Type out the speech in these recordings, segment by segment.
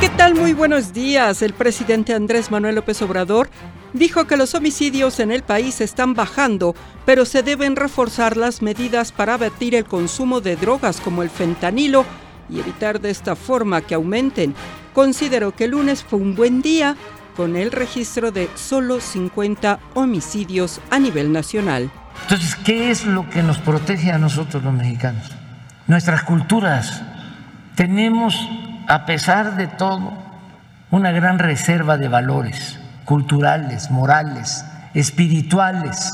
¿Qué tal? Muy buenos días. El presidente Andrés Manuel López Obrador dijo que los homicidios en el país están bajando, pero se deben reforzar las medidas para abatir el consumo de drogas como el fentanilo y evitar de esta forma que aumenten. Considero que el lunes fue un buen día con el registro de solo 50 homicidios a nivel nacional. Entonces, ¿qué es lo que nos protege a nosotros los mexicanos? Nuestras culturas. Tenemos a pesar de todo, una gran reserva de valores culturales, morales, espirituales.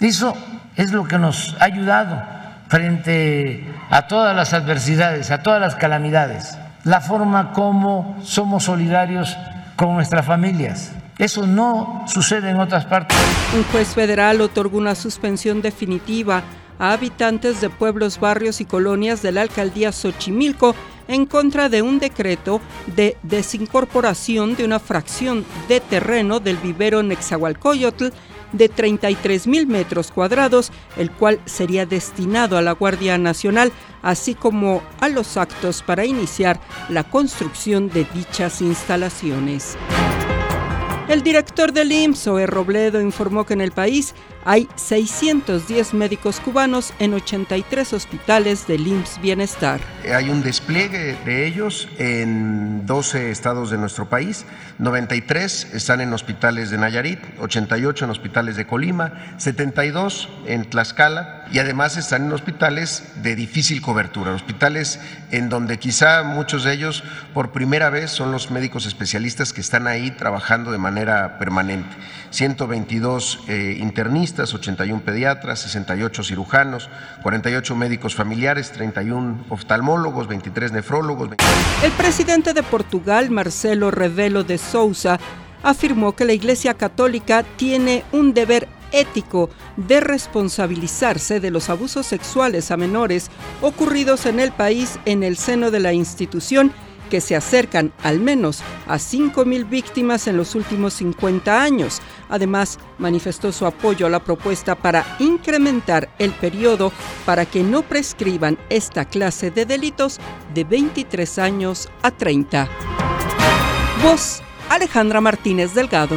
Eso es lo que nos ha ayudado frente a todas las adversidades, a todas las calamidades, la forma como somos solidarios con nuestras familias. Eso no sucede en otras partes. Un juez federal otorgó una suspensión definitiva a habitantes de pueblos, barrios y colonias de la alcaldía Xochimilco en contra de un decreto de desincorporación de una fracción de terreno del vivero Nexahualcoyotl de 33 mil metros cuadrados, el cual sería destinado a la Guardia Nacional, así como a los actos para iniciar la construcción de dichas instalaciones. El director del IMSS, Oe Robledo, informó que en el país hay 610 médicos cubanos en 83 hospitales del IMSS Bienestar. Hay un despliegue de ellos en 12 estados de nuestro país, 93 están en hospitales de Nayarit, 88 en hospitales de Colima, 72 en Tlaxcala y además están en hospitales de difícil cobertura, hospitales en donde quizá muchos de ellos por primera vez son los médicos especialistas que están ahí trabajando de manera permanente. 122 eh, internistas, 81 pediatras, 68 cirujanos, 48 médicos familiares, 31 oftalmólogos, 23 nefrólogos. El presidente de Portugal, Marcelo Rebelo de Sousa, afirmó que la Iglesia Católica tiene un deber ético de responsabilizarse de los abusos sexuales a menores ocurridos en el país en el seno de la institución que se acercan al menos a 5.000 víctimas en los últimos 50 años. Además, manifestó su apoyo a la propuesta para incrementar el periodo para que no prescriban esta clase de delitos de 23 años a 30. Voz Alejandra Martínez Delgado.